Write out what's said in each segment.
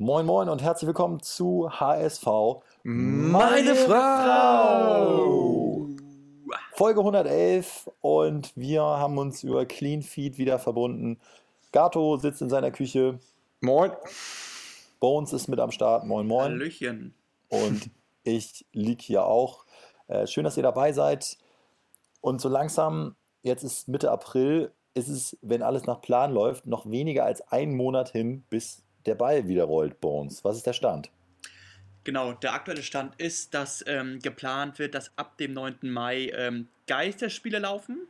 Moin Moin und herzlich willkommen zu HSV. Meine Frau! Folge 111 und wir haben uns über Clean Feed wieder verbunden. Gato sitzt in seiner Küche, Moin. Bones ist mit am Start. Moin Moin. Hallöchen. Und ich lieg hier auch. Äh, schön, dass ihr dabei seid. Und so langsam, jetzt ist Mitte April, ist es, wenn alles nach Plan läuft, noch weniger als einen Monat hin, bis der Ball wieder rollt, Bones. Was ist der Stand? Genau, der aktuelle Stand ist, dass ähm, geplant wird, dass ab dem 9. Mai ähm, Geisterspiele laufen.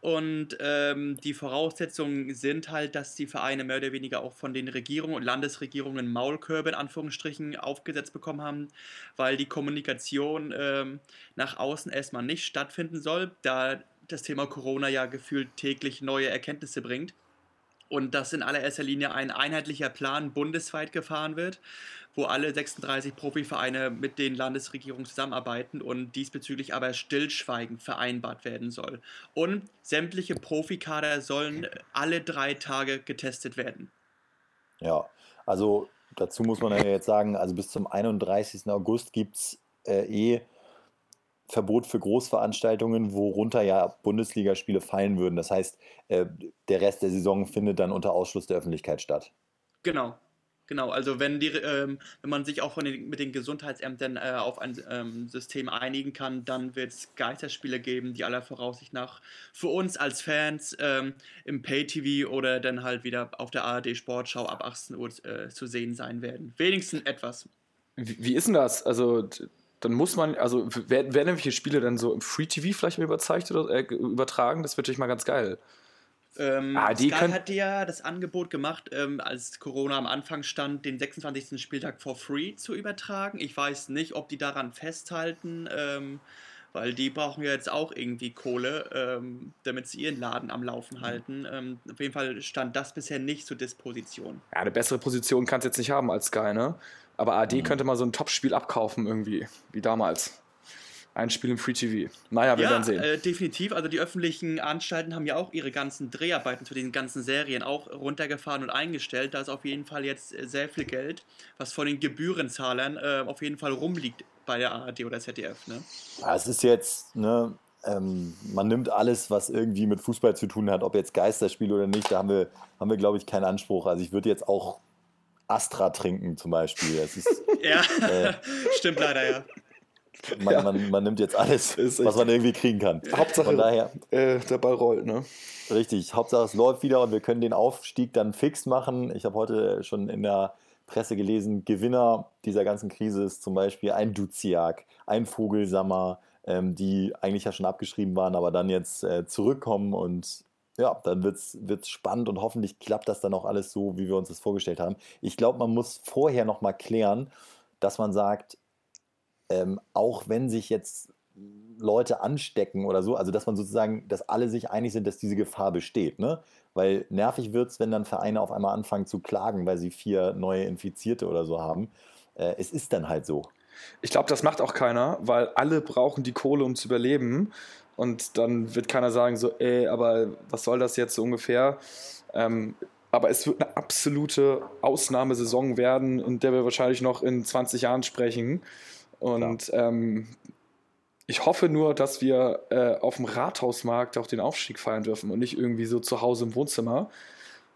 Und ähm, die Voraussetzungen sind halt, dass die Vereine mehr oder weniger auch von den Regierungen und Landesregierungen Maulkörbe in Anführungsstrichen aufgesetzt bekommen haben, weil die Kommunikation ähm, nach außen erstmal nicht stattfinden soll, da das Thema Corona ja gefühlt täglich neue Erkenntnisse bringt. Und dass in allererster Linie ein einheitlicher Plan bundesweit gefahren wird, wo alle 36 Profivereine mit den Landesregierungen zusammenarbeiten und diesbezüglich aber stillschweigend vereinbart werden soll. Und sämtliche Profikader sollen alle drei Tage getestet werden. Ja, also dazu muss man ja jetzt sagen, also bis zum 31. August gibt es äh, eh Verbot für Großveranstaltungen, worunter ja Bundesligaspiele fallen würden. Das heißt, äh, der Rest der Saison findet dann unter Ausschluss der Öffentlichkeit statt. Genau. Genau, also wenn, die, ähm, wenn man sich auch von den, mit den Gesundheitsämtern äh, auf ein ähm, System einigen kann, dann wird es Geisterspiele geben, die aller Voraussicht nach für uns als Fans ähm, im Pay-TV oder dann halt wieder auf der ARD Sportschau ab 18 Uhr äh, zu sehen sein werden. Wenigstens etwas. Wie, wie ist denn das? Also, dann muss man, also werden, werden irgendwelche Spiele dann so im Free TV vielleicht mal überzeugt oder äh, übertragen? Das wird natürlich mal ganz geil. Ähm, Ah, die Sky können- hat ja das Angebot gemacht, ähm, als Corona am Anfang stand, den 26. Spieltag for free zu übertragen. Ich weiß nicht, ob die daran festhalten, ähm, weil die brauchen ja jetzt auch irgendwie Kohle, ähm, damit sie ihren Laden am Laufen halten. Ähm, auf jeden Fall stand das bisher nicht zur Disposition. Ja, eine bessere Position kannst du jetzt nicht haben als Sky, ne? Aber AD könnte mal so ein Top-Spiel abkaufen irgendwie, wie damals. Ein Spiel im Free TV. Naja, wir ja, werden sehen. Äh, definitiv. Also die öffentlichen Anstalten haben ja auch ihre ganzen Dreharbeiten zu den ganzen Serien auch runtergefahren und eingestellt. Da ist auf jeden Fall jetzt äh, sehr viel Geld, was von den Gebührenzahlern äh, auf jeden Fall rumliegt bei der ARD oder ZDF. Ne? Ja, es ist jetzt, ne, ähm, man nimmt alles, was irgendwie mit Fußball zu tun hat, ob jetzt Geisterspiel oder nicht, da haben wir, haben wir glaube ich, keinen Anspruch. Also ich würde jetzt auch Astra trinken zum Beispiel. Es ist, Ja, Äh. stimmt leider, ja. man, Ja. man, man nimmt jetzt alles, was man irgendwie kriegen kann. Hauptsache, Von daher, äh, der Ball rollt, ne? richtig, Hauptsache es läuft wieder und wir können den Aufstieg dann fix machen. Ich habe heute schon in der Presse gelesen, Gewinner dieser ganzen Krise ist zum Beispiel ein Duziak, ein Vogelsammer, ähm, die eigentlich ja schon abgeschrieben waren, aber dann jetzt äh, zurückkommen und ja, dann wird es spannend und hoffentlich klappt das dann auch alles so, wie wir uns das vorgestellt haben. Ich glaube, man muss vorher nochmal klären, dass man sagt, ähm, auch wenn sich jetzt Leute anstecken oder so, also dass man sozusagen, dass alle sich einig sind, dass diese Gefahr besteht, ne? Weil nervig wird es, wenn dann Vereine auf einmal anfangen zu klagen, weil sie vier neue Infizierte oder so haben. Äh, es ist dann halt so. Ich glaube, das macht auch keiner, weil alle brauchen die Kohle, um zu überleben. Und dann wird keiner sagen, so, ey, aber was soll das jetzt so ungefähr? Ähm, aber es wird eine absolute Ausnahmesaison werden, in der wir wahrscheinlich noch in 20 Jahren sprechen. Und ähm, ich hoffe nur, dass wir äh, auf dem Rathausmarkt auch den Aufstieg feiern dürfen und nicht irgendwie so zu Hause im Wohnzimmer.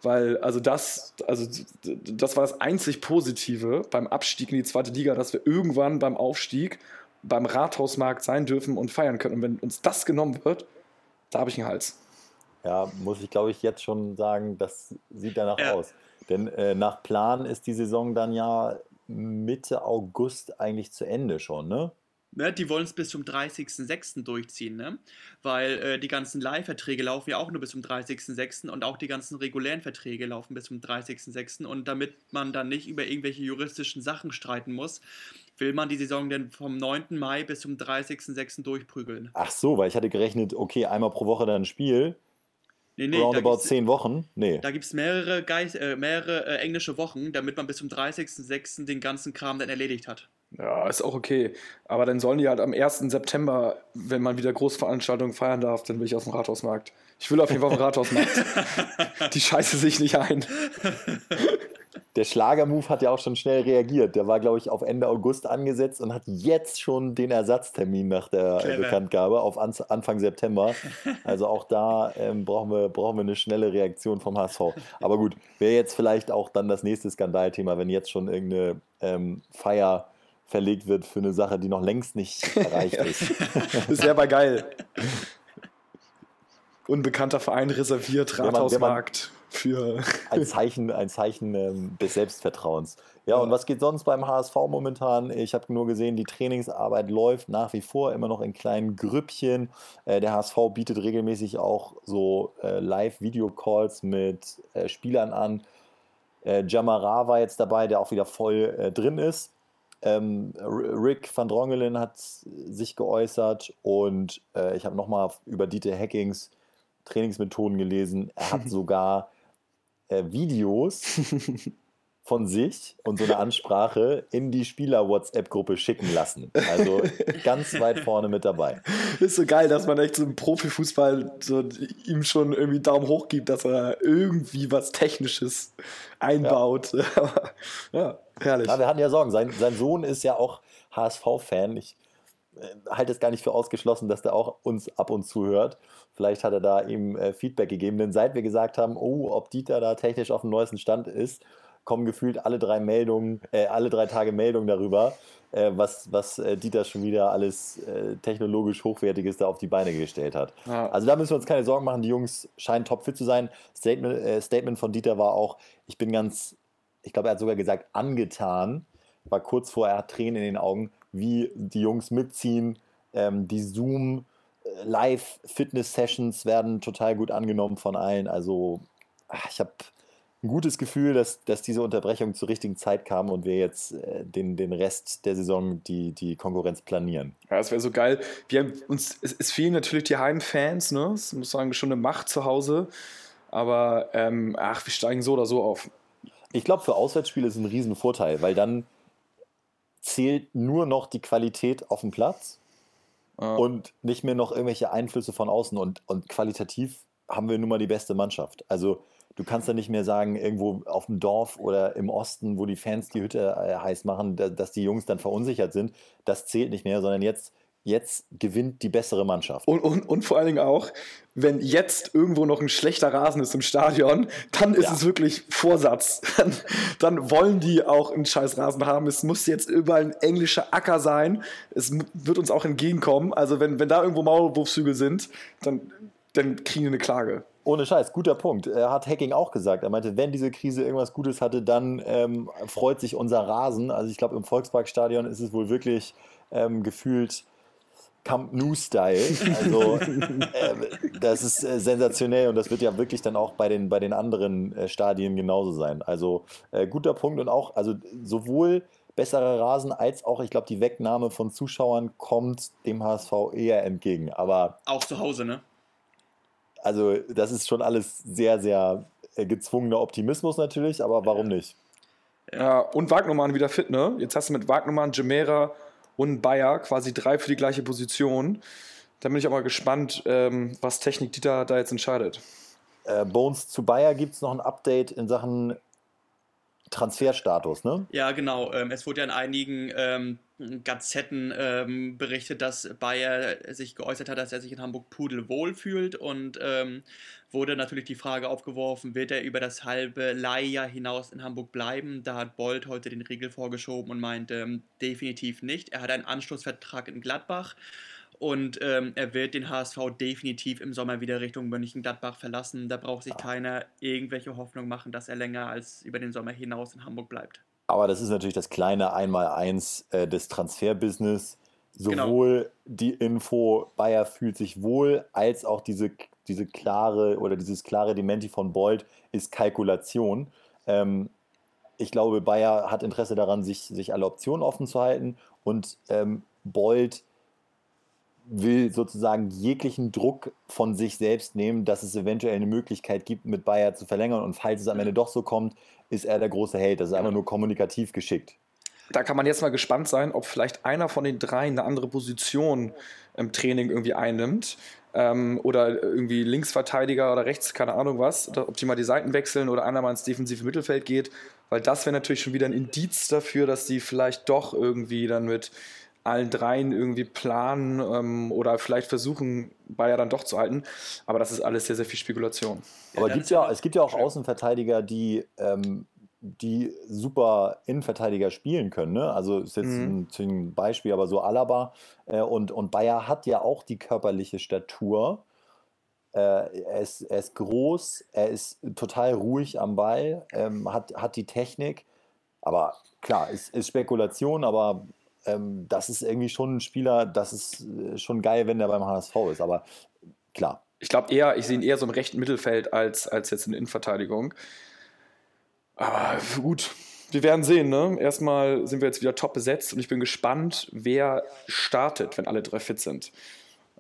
Weil, also das, also das war das einzig Positive beim Abstieg in die zweite Liga, dass wir irgendwann beim Aufstieg beim Rathausmarkt sein dürfen und feiern können. Und wenn uns das genommen wird, da habe ich einen Hals. Ja, muss ich glaube ich jetzt schon sagen, das sieht danach Ja. aus. Denn äh, nach Plan ist die Saison dann ja Mitte August eigentlich zu Ende schon, ne? Ne, die wollen es bis zum 30.06. durchziehen, ne? Weil äh, die ganzen Leihverträge laufen ja auch nur bis zum 30.06. und auch die ganzen regulären Verträge laufen bis zum 30.06. Und damit man dann nicht über irgendwelche juristischen Sachen streiten muss, will man die Saison dann vom 9. Mai bis zum 30.06. durchprügeln. Ach so, weil ich hatte gerechnet, okay, einmal pro Woche dann ein Spiel, Nee, nee, da roundabout zehn Wochen. Nee. da gibt's mehrere, Geis äh, mehrere äh, englische Wochen, damit man bis zum 30.06. den ganzen Kram dann erledigt hat. Ja, ist auch okay. Aber dann sollen die halt am 1. September, wenn man wieder Großveranstaltungen feiern darf, dann will ich auf dem Rathausmarkt. Ich will auf jeden Fall auf dem Rathausmarkt. Die scheiße sich nicht ein. der Schlagermove hat ja auch schon schnell reagiert. Der war, glaube ich, auf Ende August angesetzt und hat jetzt schon den Ersatztermin nach der Clever. Bekanntgabe auf Anfang September. Also auch da ähm, brauchen, wir, brauchen wir eine schnelle Reaktion vom HSV. Aber gut, wäre jetzt vielleicht auch dann das nächste Skandalthema, wenn jetzt schon irgendeine ähm, Feier verlegt wird für eine Sache, die noch längst nicht erreicht ist. das wäre aber geil. Unbekannter Verein reserviert, Rathausmarkt für. Ein Zeichen, ein Zeichen ähm, des Selbstvertrauens. Ja, ja, und was geht sonst beim HSV momentan? Ich habe nur gesehen, die Trainingsarbeit läuft nach wie vor immer noch in kleinen Grüppchen. Äh, der HSV bietet regelmäßig auch so äh, Live-Video-Calls mit äh, Spielern an. Äh, Jamara war jetzt dabei, der auch wieder voll drin ist. Ähm, Rick van Drongelen hat sich geäußert und äh, ich habe nochmal über Dieter Hackings Trainingsmethoden gelesen. Er hat sogar äh, Videos von sich und so eine Ansprache in die Spieler-WhatsApp-Gruppe schicken lassen. Also ganz weit vorne mit dabei. Ist so geil, dass man echt so im Profifußball so ihm schon irgendwie Daumen hoch gibt, dass er irgendwie was Technisches einbaut. Ja, ja herrlich. Ja, wir hatten ja Sorgen. Sein, sein Sohn ist ja auch HSV-Fan. Ich äh, halte es gar nicht für ausgeschlossen, dass der auch uns ab und zu hört. Vielleicht hat er da ihm äh, Feedback gegeben. Denn seit wir gesagt haben, oh, ob Dieter da technisch auf dem neuesten Stand ist, kommen gefühlt alle drei Meldungen, äh, alle drei Tage Meldungen darüber, äh, was, was äh, Dieter schon wieder alles äh, technologisch Hochwertiges da auf die Beine gestellt hat. Ja. Also da müssen wir uns keine Sorgen machen, die Jungs scheinen topfit zu sein. Statement, äh, Statement von Dieter war auch, ich bin ganz, ich glaube, er hat sogar gesagt, angetan, war kurz vor, er hat Tränen in den Augen, wie die Jungs mitziehen, ähm, die Zoom- äh, Live-Fitness-Sessions werden total gut angenommen von allen. Also ich habe ein gutes Gefühl, dass, dass diese Unterbrechung zur richtigen Zeit kam und wir jetzt äh, den, den Rest der Saison die, die Konkurrenz planieren. Ja, das wäre so geil. Wir haben uns, es, es fehlen natürlich die Heimfans, ne? Das muss sagen, schon eine Macht zu Hause. Aber ähm, ach, wir steigen so oder so auf. Ich glaube, für Auswärtsspiele ist es ein Riesenvorteil, weil dann zählt nur noch die Qualität auf dem Platz ja. und nicht mehr noch irgendwelche Einflüsse von außen. Und, und qualitativ haben wir nun mal die beste Mannschaft. Also du kannst da nicht mehr sagen, irgendwo auf dem Dorf oder im Osten, wo die Fans die Hütte äh, heiß machen, dass die Jungs dann verunsichert sind. Das zählt nicht mehr, sondern jetzt, jetzt gewinnt die bessere Mannschaft. Und, und, und vor allen Dingen auch, wenn jetzt irgendwo noch ein schlechter Rasen ist im Stadion, dann ist ja. es wirklich Vorsatz. Dann, dann, wollen die auch einen scheiß Rasen haben. Es muss jetzt überall ein englischer Acker sein. Es wird uns auch entgegenkommen. Also wenn, wenn da irgendwo Maulwurfshügel sind, dann, dann kriegen wir eine Klage. Ohne Scheiß, guter Punkt. Er hat Hacking auch gesagt. Er meinte, wenn diese Krise irgendwas Gutes hatte, dann ähm, freut sich unser Rasen. Also ich glaube, im Volksparkstadion ist es wohl wirklich ähm, gefühlt Camp Nou-Style. Also äh, das ist äh, sensationell und das wird ja wirklich dann auch bei den, bei den anderen äh, Stadien genauso sein. Also äh, guter Punkt und auch, also sowohl besserer Rasen als auch, ich glaube, die Wegnahme von Zuschauern kommt dem HSV eher entgegen. Aber auch zu Hause, ne? Also das ist schon alles sehr, sehr äh, gezwungener Optimismus natürlich, aber warum nicht? Ja, und Wagnumann wieder fit, ne? Jetzt hast du mit Wagnumann, Gemera und Bayer quasi drei für die gleiche Position. Da bin ich auch mal gespannt, ähm, was Technik Dieter da jetzt entscheidet. Äh, Bones zu Bayer gibt es noch ein Update in Sachen Transferstatus, ne? Ja, genau. Ähm, es wurde ja in einigen ähm, Gazetten ähm, berichtet, dass Bayer sich geäußert hat, dass er sich in Hamburg pudelwohl fühlt und ähm, wurde natürlich die Frage aufgeworfen, wird er über das halbe Leihjahr hinaus in Hamburg bleiben? Da hat Bold heute den Riegel vorgeschoben und meinte, ähm, definitiv nicht. Er hat einen Anschlussvertrag in Gladbach und ähm, er wird den HSV definitiv im Sommer wieder Richtung Mönchengladbach verlassen. Da braucht sich keiner irgendwelche Hoffnung machen, dass er länger als über den Sommer hinaus in Hamburg bleibt. Aber das ist natürlich das kleine Einmaleins äh, des Transferbusiness. Sowohl genau. die Info, Bayer fühlt sich wohl, als auch diese, diese klare oder dieses klare Dementi von Bold ist Kalkulation. Ähm, ich glaube, Bayer hat Interesse daran, sich, sich alle Optionen offen zu halten und ähm, Bold will sozusagen jeglichen Druck von sich selbst nehmen, dass es eventuell eine Möglichkeit gibt, mit Bayer zu verlängern. Und falls es am Ende doch so kommt, ist er der große Held. Das ist einfach nur kommunikativ geschickt. Da kann man jetzt mal gespannt sein, ob vielleicht einer von den drei eine andere Position im Training irgendwie einnimmt. Ähm, oder irgendwie Linksverteidiger oder rechts, keine Ahnung was. Ob die mal die Seiten wechseln oder einer mal ins defensive Mittelfeld geht. weil das wäre natürlich schon wieder ein Indiz dafür, dass die vielleicht doch irgendwie dann mit allen dreien irgendwie planen ähm, oder vielleicht versuchen, Bayer dann doch zu halten. Aber das ist alles sehr, sehr viel Spekulation. Aber gibt's ja, es gibt ja auch Außenverteidiger, die, ähm, die super Innenverteidiger spielen können. Ne? Also ist jetzt Mhm. ein, ein Beispiel, aber so Alaba äh, und, und Bayer hat ja auch die körperliche Statur. Äh, er, ist, er ist groß, er ist total ruhig am Ball, ähm, hat, hat die Technik. Aber klar, ist, ist Spekulation, aber ähm, das ist irgendwie schon ein Spieler, das ist äh, schon geil, wenn der beim HSV ist. Aber klar, Ich glaube eher, ich sehe ihn eher so im rechten Mittelfeld als, als jetzt in der Innenverteidigung. Aber gut, wir werden sehen. Ne? Erstmal sind wir jetzt wieder top besetzt und ich bin gespannt, wer startet, wenn alle drei fit sind.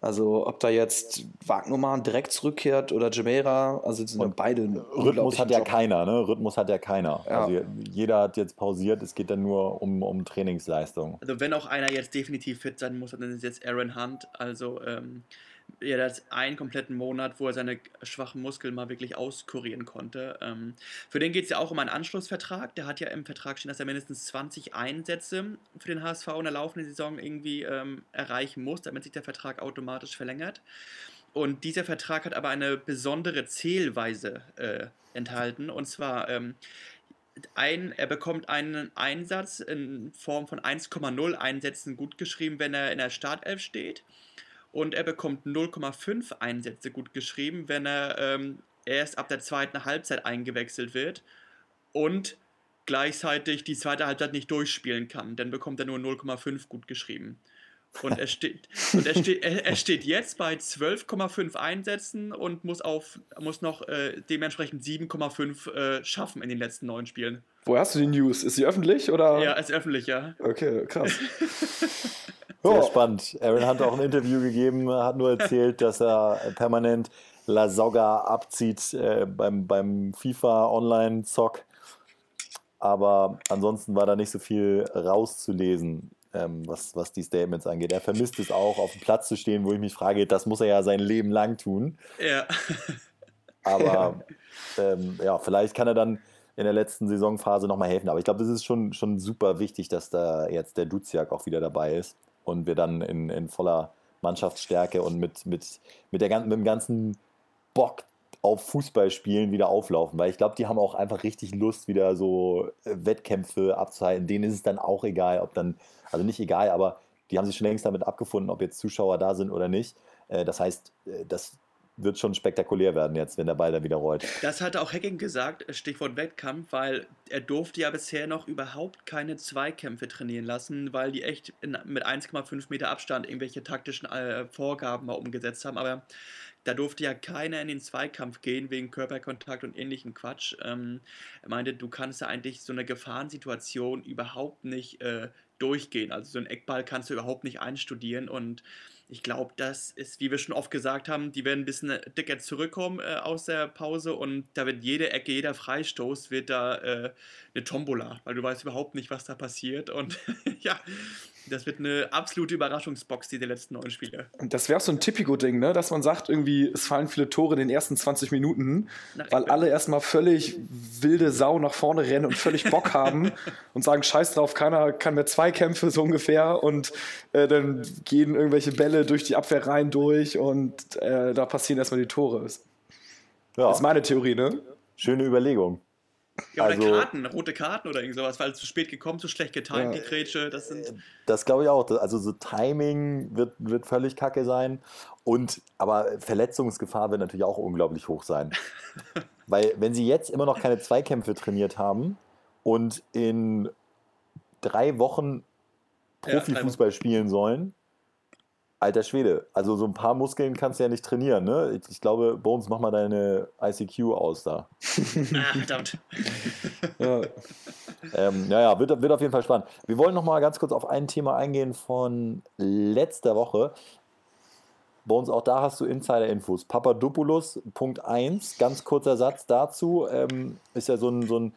Also ob da jetzt Wagnumann direkt zurückkehrt oder Jamera, also die sind Und beide Rhythmus hat ja Job. keiner, ne? Rhythmus hat ja keiner. Ja. Also jeder hat jetzt pausiert, es geht dann nur um, um Trainingsleistung. Also wenn auch einer jetzt definitiv fit sein muss, dann ist es jetzt Aaron Hunt. Also ähm, ja, das einen kompletten Monat, wo er seine schwachen Muskeln mal wirklich auskurieren konnte. Ähm, für den geht es ja auch um einen Anschlussvertrag. Der hat ja im Vertrag stehen, dass er mindestens 20 Einsätze für den HSV in der laufenden Saison irgendwie ähm, erreichen muss, damit sich der Vertrag automatisch verlängert. Und dieser Vertrag hat aber eine besondere Zählweise äh, enthalten. Und zwar ähm, ein, er bekommt einen Einsatz in Form von 1,0 Einsätzen gutgeschrieben, wenn er in der Startelf steht. Und er bekommt 0,5 Einsätze gutgeschrieben, wenn er ähm, erst ab der zweiten Halbzeit eingewechselt wird und gleichzeitig die zweite Halbzeit nicht durchspielen kann. Dann bekommt er nur 0,5 gutgeschrieben. Und er steht, und er steht, er, steht jetzt bei 12,5 Einsätzen und muss, auf, muss noch äh, dementsprechend 7,5 äh, schaffen in den letzten neun Spielen. Woher hast du die News? Ist sie öffentlich oder? Ja, als öffentlicher. Okay, krass. Sehr Ja. spannend. Aaron hat auch ein Interview gegeben, hat nur erzählt, dass er permanent La Soga abzieht äh, beim, beim FIFA Online-Zock. Aber ansonsten war da nicht so viel rauszulesen, ähm, was, was die Statements angeht. Er vermisst es auch, auf dem Platz zu stehen, wo ich mich frage, das muss er ja sein Leben lang tun. Ja. Aber ähm, ja, vielleicht kann er dann in der letzten Saisonphase nochmal helfen. Aber ich glaube, das ist schon, schon super wichtig, dass da jetzt der Duziak auch wieder dabei ist und wir dann in, in voller Mannschaftsstärke und mit, mit, mit, der, mit dem ganzen Bock auf Fußballspielen wieder auflaufen. Weil ich glaube, die haben auch einfach richtig Lust, wieder so äh, Wettkämpfe abzuhalten. Denen ist es dann auch egal, ob dann, also nicht egal, aber die haben sich schon längst damit abgefunden, ob jetzt Zuschauer da sind oder nicht. Äh, Das heißt, äh, das wird schon spektakulär werden jetzt, wenn der Ball dann wieder rollt. Das hatte auch Hacking gesagt, Stichwort Wettkampf, weil er durfte ja bisher noch überhaupt keine Zweikämpfe trainieren lassen, weil die echt in, mit 1,5 Meter Abstand irgendwelche taktischen äh, Vorgaben mal umgesetzt haben. Aber da durfte ja keiner in den Zweikampf gehen wegen Körperkontakt und ähnlichem Quatsch. Ähm, er meinte, du kannst ja eigentlich so eine Gefahrensituation überhaupt nicht äh, durchgehen. Also so einen Eckball kannst du überhaupt nicht einstudieren und ich glaube, das ist, wie wir schon oft gesagt haben, die werden ein bisschen dicker zurückkommen äh, aus der Pause und da wird jede Ecke, jeder Freistoß wird da äh, eine Tombola, weil du weißt überhaupt nicht, was da passiert und ja, das wird eine absolute Überraschungsbox, diese letzten neun Spiele. Und Das wäre auch so ein Typico-Ding, ne? dass man sagt, irgendwie, es fallen viele Tore in den ersten 20 Minuten, Nach weil alle erstmal völlig wilde Sau nach vorne rennen und völlig Bock haben und sagen, scheiß drauf, keiner kann mehr Zweikämpfe so ungefähr und äh, dann gehen irgendwelche Bälle durch die Abwehr rein durch und äh, da passieren erstmal die Tore. Das Ja, ist meine Theorie, ne? schöne Überlegung. Ja, oder Also- Karten, rote Karten oder irgend sowas, weil zu spät gekommen, zu schlecht getimt, Ja. die Grätsche, das sind... Das glaube ich auch. Also so Timing wird, wird völlig kacke sein. Und aber Verletzungsgefahr wird natürlich auch unglaublich hoch sein. Weil wenn sie jetzt immer noch keine Zweikämpfe trainiert haben und in drei Wochen Ja, Profifußball spielen sollen, alter Schwede, also so ein paar Muskeln kannst du ja nicht trainieren. Ne? Ich, ich glaube, Bones, mach mal deine ICQ aus da. Ah, verdammt. Ja. Ähm, naja, wird, wird auf jeden Fall spannend. Wir wollen noch mal ganz kurz auf ein Thema eingehen von letzter Woche. Uns auch da hast du Insider-Infos. Papadopoulos, Punkt 1, ganz kurzer Satz dazu. Ähm, ist ja so ein, so ein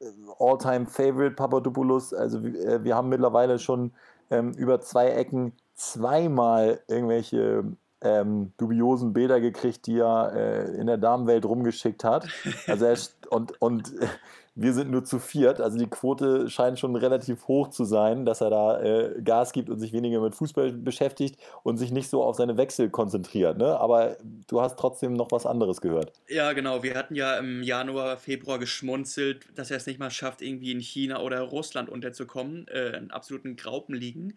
äh, All-Time-Favorite Papadopoulos. Also wir, wir haben mittlerweile schon ähm, über zwei Ecken zweimal irgendwelche ähm, dubiosen Bilder gekriegt, die er äh, in der Damenwelt rumgeschickt hat. Also er, und, und wir sind nur zu viert. Also die Quote scheint schon relativ hoch zu sein, dass er da äh, Gas gibt und sich weniger mit Fußball beschäftigt und sich nicht so auf seine Wechsel konzentriert. Ne? Aber du hast trotzdem noch was anderes gehört. Ja, genau. Wir hatten ja im Januar, Februar geschmunzelt, dass er es nicht mal schafft, irgendwie in China oder Russland unterzukommen, äh, in absoluten Graupen liegen.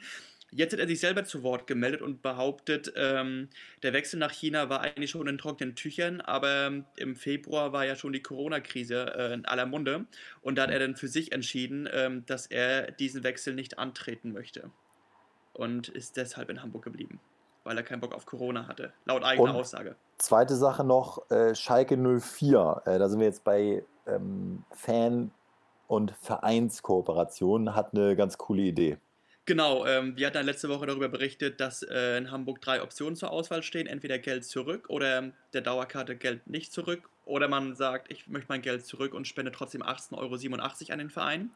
Jetzt hat er sich selber zu Wort gemeldet und behauptet, ähm, der Wechsel nach China war eigentlich schon in trockenen Tüchern, aber im Februar war ja schon die Corona-Krise äh, in aller Munde und da hat er dann für sich entschieden, ähm, dass er diesen Wechsel nicht antreten möchte und ist deshalb in Hamburg geblieben, weil er keinen Bock auf Corona hatte, laut eigener und Aussage. Zweite Sache noch, äh, Schalke 04, äh, da sind wir jetzt bei ähm, Fan- und Vereinskooperation, hat eine ganz coole Idee. Genau, ähm, wir hatten ja letzte Woche darüber berichtet, dass äh, in Hamburg drei Optionen zur Auswahl stehen. Entweder Geld zurück oder der Dauerkarte Geld nicht zurück. Oder man sagt, ich möchte mein Geld zurück und spende trotzdem 18,87 Euro an den Verein.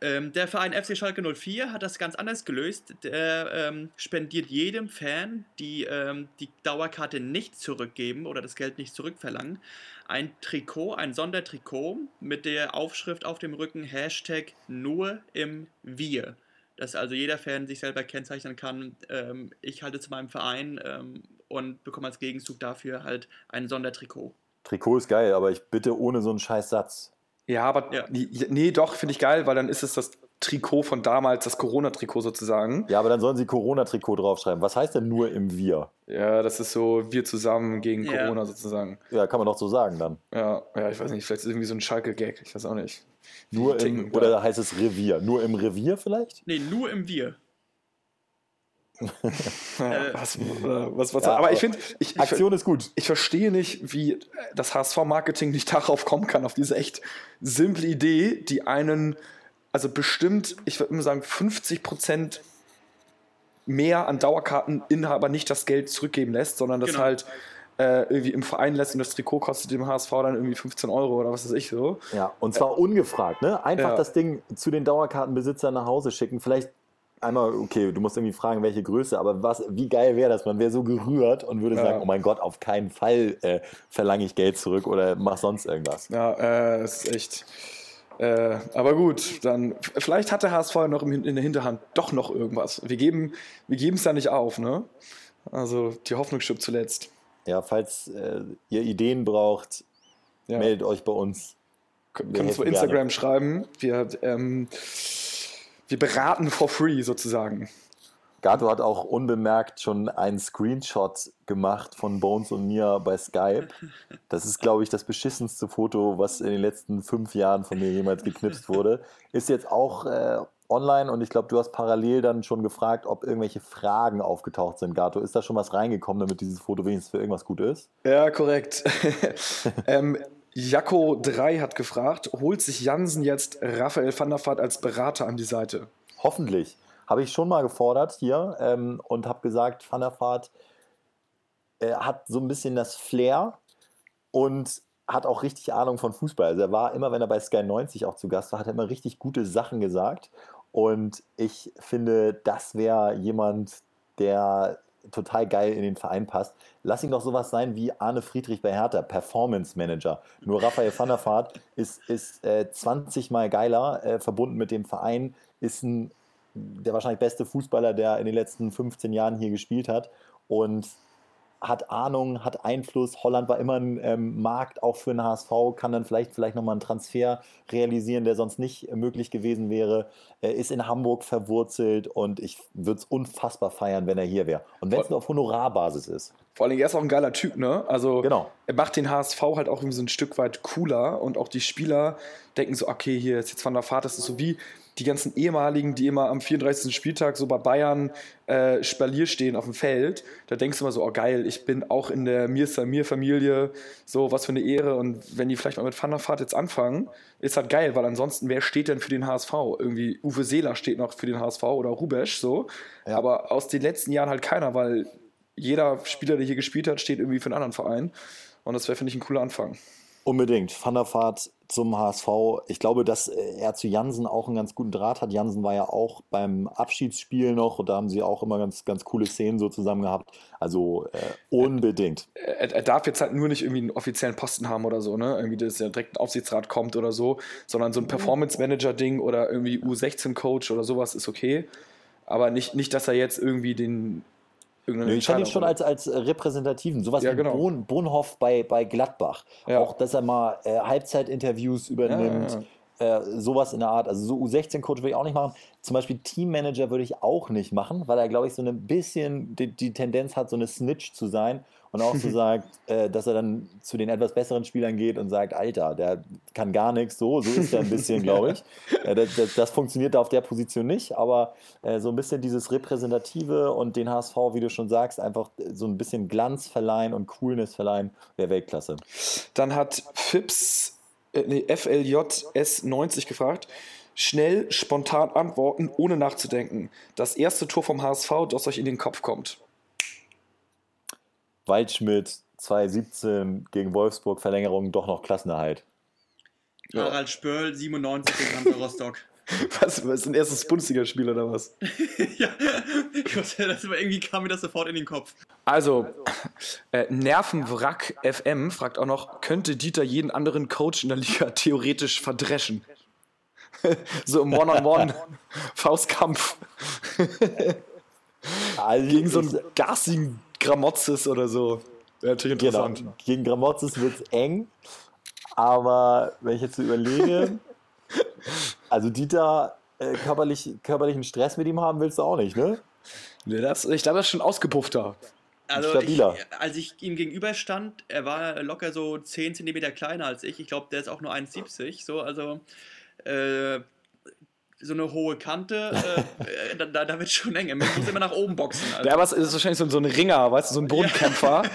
Ähm, der Verein FC Schalke 04 hat das ganz anders gelöst. Der ähm, spendiert jedem Fan, die ähm, die Dauerkarte nicht zurückgeben oder das Geld nicht zurückverlangen, ein Trikot, ein Sondertrikot mit der Aufschrift auf dem Rücken Hashtag nur im Wir dass also jeder Fan sich selber kennzeichnen kann, ähm, ich halte zu meinem Verein ähm, und bekomme als Gegenzug dafür halt ein Sondertrikot. Trikot ist geil, aber ich bitte ohne so einen scheiß Satz. Ja, aber ja. nee, doch, finde ich geil, weil dann ist es das Trikot von damals, das Corona-Trikot sozusagen. Ja, aber dann sollen sie Corona-Trikot draufschreiben. Was heißt denn nur im Wir? Ja, das ist so wir zusammen gegen ja. Corona sozusagen. Ja, kann man doch so sagen dann. Ja, ja, ich weiß nicht, vielleicht ist es irgendwie so ein Schalke-Gag, ich weiß auch nicht. Nur im, oder heißt es Revier? Nur im Revier vielleicht? Nee, nur im Wir. was, äh, was, was, ja, aber ich finde, ich, Aktion ist gut. Ich verstehe nicht, wie das HSV-Marketing nicht darauf kommen kann, auf diese echt simple Idee, die einen, also bestimmt, ich würde immer sagen, 50 Prozent mehr an Dauerkarteninhaber nicht das Geld zurückgeben lässt, sondern das genau. halt äh, irgendwie im Verein lässt und das Trikot kostet dem HSV dann irgendwie 15 Euro oder was weiß ich so. Ja, und zwar äh, ungefragt, ne? Einfach ja. das Ding zu den Dauerkartenbesitzern nach Hause schicken. Vielleicht einmal, okay, du musst irgendwie fragen, welche Größe, aber was, wie geil wäre das? Man wäre so gerührt und würde ja. sagen, oh mein Gott, auf keinen Fall äh, verlange ich Geld zurück oder mach sonst irgendwas. Ja, äh, das ist echt. Äh, aber gut, dann vielleicht hat der HSV noch in der Hinterhand doch noch irgendwas. Wir geben wir es ja nicht auf, ne? Also die Hoffnung stirbt zuletzt. Ja, falls äh, ihr Ideen braucht, ja. meldet euch bei uns. Kön können uns bei Instagram gerne. schreiben. Wir, ähm, wir beraten for free sozusagen. Gato hat auch unbemerkt schon einen Screenshot gemacht von Bones und mir bei Skype. Das ist, glaube ich, das beschissenste Foto, was in den letzten fünf Jahren von mir jemals geknipst wurde. Ist jetzt auch äh, online und ich glaube, du hast parallel dann schon gefragt, ob irgendwelche Fragen aufgetaucht sind. Gato, ist da schon was reingekommen, damit dieses Foto wenigstens für irgendwas gut ist? Ja, korrekt. ähm, Jakko 3 hat gefragt, holt sich Jansen jetzt Raphael van der Vaart als Berater an die Seite? Hoffentlich. Habe ich schon mal gefordert hier ähm, und habe gesagt, Van der Vaart äh, hat so ein bisschen das Flair und hat auch richtig Ahnung von Fußball. Also er war immer, wenn er bei Sky 90 auch zu Gast war, hat er immer richtig gute Sachen gesagt. Und ich finde, das wäre jemand, der total geil in den Verein passt. Lass ihn doch sowas sein wie Arne Friedrich bei Hertha, Performance Manager. Nur Raphael van der Vaart ist, ist äh, 20 Mal geiler, äh, verbunden mit dem Verein, ist ein, der wahrscheinlich beste Fußballer, der in den letzten 15 Jahren hier gespielt hat. Und hat Ahnung, hat Einfluss. Holland war immer ein ähm, Markt auch für den HSV, kann dann vielleicht, vielleicht nochmal einen Transfer realisieren, der sonst nicht möglich gewesen wäre. Er ist in Hamburg verwurzelt und ich würde es unfassbar feiern, wenn er hier wäre. Und wenn es nur auf Honorarbasis ist. Vor allem, er ist auch ein geiler Typ, ne? Also, genau. er macht den HSV halt auch irgendwie so ein Stück weit cooler und auch die Spieler denken so, okay, hier ist jetzt Van der Vaart, das ist so wie die ganzen ehemaligen, die immer am 34. Spieltag so bei Bayern äh, Spalier stehen auf dem Feld, da denkst du immer so, oh geil, ich bin auch in der Mir Samir Familie, so was für eine Ehre und wenn die vielleicht mal mit Van der Vaart jetzt anfangen, ist halt geil, weil ansonsten, wer steht denn für den HSV? Irgendwie Uwe Seeler steht noch für den HSV oder Rubesch, so, ja. aber aus den letzten Jahren halt keiner, weil jeder Spieler, der hier gespielt hat, steht irgendwie für einen anderen Verein und das wäre, finde ich, ein cooler Anfang. Unbedingt. Van der Vaart zum HSV. Ich glaube, dass er zu Jansen auch einen ganz guten Draht hat. Jansen war ja auch beim Abschiedsspiel noch und da haben sie auch immer ganz, ganz coole Szenen so zusammen gehabt. Also äh, unbedingt. Er, er, darf jetzt halt nur nicht irgendwie einen offiziellen Posten haben oder so, ne? Irgendwie, dass er direkt ein Aufsichtsrat kommt oder so, sondern so ein Performance-Manager-Ding oder irgendwie U16-Coach oder sowas ist okay. Aber nicht, nicht, dass er jetzt irgendwie den Nee, ich fand ihn schon als, als repräsentativen, sowas ja, wie genau. Bohn, Bohnhoff bei, bei Gladbach. Ja. Auch, dass er mal äh, Halbzeitinterviews übernimmt. Ja, äh, sowas in der Art. Also so U16-Coach würde ich auch nicht machen. Zum Beispiel Teammanager würde ich auch nicht machen, weil er, glaube ich, so ein bisschen die, die, Tendenz hat, so eine Snitch zu sein und auch so sagt, äh, dass er dann zu den etwas besseren Spielern geht und sagt, Alter, der kann gar nichts. So, so ist er ein bisschen, glaube ich. Äh, das, das, das, funktioniert auf der Position nicht, aber äh, so ein bisschen dieses Repräsentative und den HSV, wie du schon sagst, einfach so ein bisschen Glanz verleihen und Coolness verleihen, wäre Weltklasse. Dann hat Phipps äh, nee, FLJS90 gefragt. Schnell, spontan antworten, ohne nachzudenken. Das erste Tor vom HSV, das euch in den Kopf kommt. Waldschmidt 2017 gegen Wolfsburg, Verlängerung, doch noch Klassenerhalt. Harald Spörl, 97 gegen Hansa Rostock. Was, was ist ein erstes Bundesligaspiel oder was? ja, das war, irgendwie kam mir das sofort in den Kopf. Also, äh, Nervenwrack FM fragt auch noch, könnte Dieter jeden anderen Coach in der Liga theoretisch verdreschen? so im One-on-One, Faustkampf. also Gegen so einen garstigen Gramotzes oder so. Wäre natürlich genau, interessant. Genau. Gegen Gramotzes wird es eng, aber wenn ich jetzt so überlege, also Dieter, äh, körperlich, körperlichen Stress mit ihm haben willst du auch nicht, ne? Nee, das, ich glaube, das ist schon ausgepuffter. Also stabiler. Ich, als ich ihm gegenüberstand, er war locker so 10 cm kleiner als ich. Ich glaube, der ist auch nur 1,70. So, also äh, so eine hohe Kante, äh, äh da, da wird schon eng. Man muss immer nach oben boxen. Also. Der was ist wahrscheinlich so, so ein Ringer, weißt du, so ein Bodenkämpfer.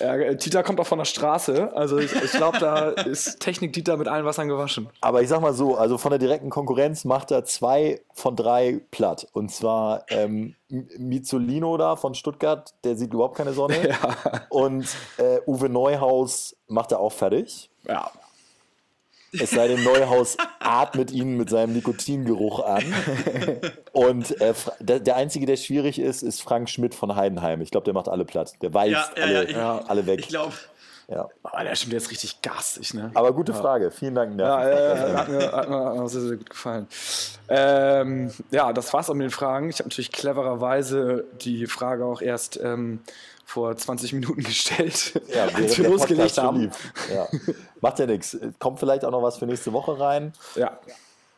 Ja. ja, Tita kommt auch von der Straße. Also ich, ich glaube, da ist Technik Dieter mit allen Wassern gewaschen. Aber ich sag mal so, also von der direkten Konkurrenz macht er zwei von drei platt. Und zwar ähm, Mizzolino da von Stuttgart, der sieht überhaupt keine Sonne. Ja. Und äh, Uwe Neuhaus macht er auch fertig. Ja. Es sei denn, Neuhaus atmet ihn mit seinem Nikotingeruch an. Und äh, der Einzige, der schwierig ist, ist Frank Schmidt von Heidenheim. Ich glaube, der macht alle platt. Der weiß ja, alle, ja, ich, alle weg. Ich glaube. Ja. Oh, der stimmt jetzt richtig garstig, ne? Aber gute Frage. Vielen Dank. Ja, äh, hat, mir, hat, mir, sehr, sehr gut gefallen. Ähm, ja, das war's auch mit den Fragen. Ich habe natürlich clevererweise die Frage auch erst ähm, vor 20 Minuten gestellt, ja, als wir losgelegt haben. Ja. Macht ja nichts. Kommt vielleicht auch noch was für nächste Woche rein. Ja.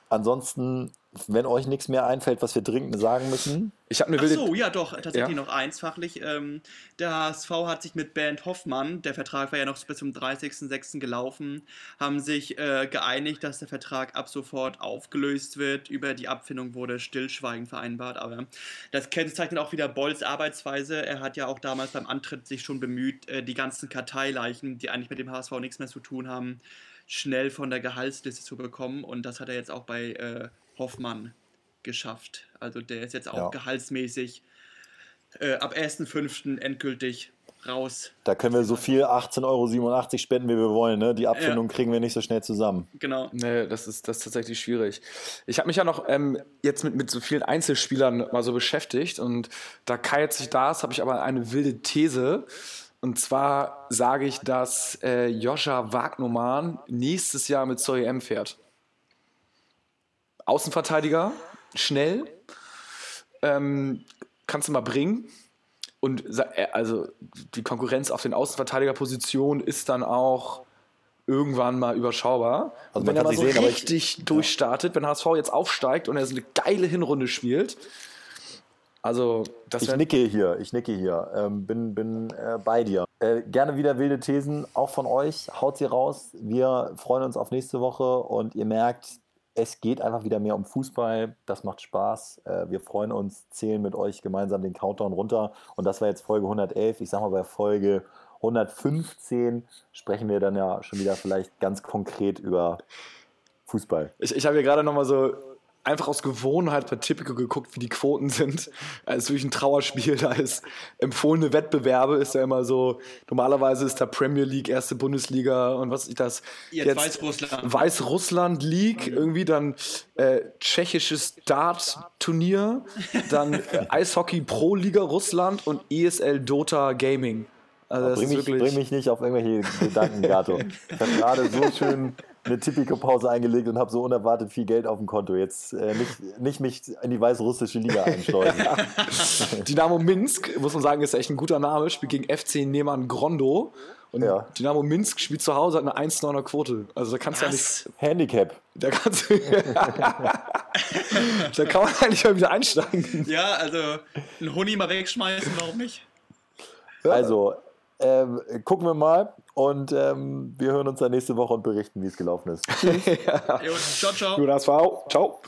Ansonsten wenn euch nichts mehr einfällt, was wir dringend sagen müssen. Ich habe eine wilde. Ach so, ja doch, tatsächlich ja. noch eins fachlich. Ähm, der HSV hat sich mit Bernd Hoffmann, der Vertrag war ja noch bis zum 30.06. gelaufen, haben sich äh, geeinigt, dass der Vertrag ab sofort aufgelöst wird. Über die Abfindung wurde Stillschweigen vereinbart, aber das kennzeichnet auch wieder Bolls Arbeitsweise. Er hat ja auch damals beim Antritt sich schon bemüht, äh, die ganzen Karteileichen, die eigentlich mit dem HSV nichts mehr zu tun haben, schnell von der Gehaltsliste zu bekommen. Und das hat er jetzt auch bei äh, Hoffmann geschafft. Also der ist jetzt auch ja. gehaltsmäßig äh, ab 1.5. endgültig raus. Da können wir so viel 18,87 Euro spenden, wie wir wollen. Ne? Die Abfindung ja. kriegen wir nicht so schnell zusammen. Genau. Nee, das ist, das ist tatsächlich schwierig. Ich habe mich ja noch ähm, jetzt mit, mit so vielen Einzelspielern mal so beschäftigt und da Kai jetzt nicht da ist, habe ich aber eine wilde These. Und zwar sage ich, dass äh, Joscha Wagnumann nächstes Jahr mit Zoe M fährt. Außenverteidiger, schnell, ähm, kannst du mal bringen. Und äh, also die Konkurrenz auf den Außenverteidigerpositionen ist dann auch irgendwann mal überschaubar. Also wenn er mal so sehen, richtig ich, durchstartet, wenn HSV jetzt aufsteigt und er so eine geile Hinrunde spielt. Also, das ich nicke hier, ich nicke hier, ähm, bin, bin äh, bei dir. Äh, gerne wieder wilde Thesen, auch von euch. Haut sie raus. Wir freuen uns auf nächste Woche und ihr merkt, es geht einfach wieder mehr um Fußball. Das macht Spaß. Äh, wir freuen uns, zählen mit euch gemeinsam den Countdown runter. Und das war jetzt Folge 111. Ich sag mal, bei Folge 115 sprechen wir dann ja schon wieder vielleicht ganz konkret über Fußball. Ich, ich habe hier gerade nochmal so einfach aus Gewohnheit bei Typico geguckt, wie die Quoten sind. Es ist wirklich ein Trauerspiel. Da ist empfohlene Wettbewerbe, ist ja immer so, normalerweise ist da Premier League, erste Bundesliga und was ist das? Jetzt, Weißrussland. Weißrussland League, irgendwie dann äh, tschechisches Dart-Turnier, dann äh, Eishockey Pro Liga Russland und ESL Dota Gaming. Also das Bring ist mich, wirklich. bring mich nicht auf irgendwelche Gedanken, Gato. Ich habe gerade so schön eine Tipico-Pause eingelegt und habe so unerwartet viel Geld auf dem Konto. Jetzt äh, nicht, nicht mich in die weißrussische Liga einschleusen. Dynamo Minsk, muss man sagen, ist echt ein guter Name, spielt gegen FC Neman Grondo. Und Ja. Dynamo Minsk spielt zu Hause, hat eine 1,9er Quote. Also da kannst du ja nicht. Handicap. Da kannst du. da kann man eigentlich mal wieder einsteigen. Ja, also einen Honig mal wegschmeißen, warum nicht? Also, ähm, gucken wir mal und ähm, wir hören uns dann nächste Woche und berichten, wie es gelaufen ist. Jo, ciao, ciao. Gut, das war. Ciao.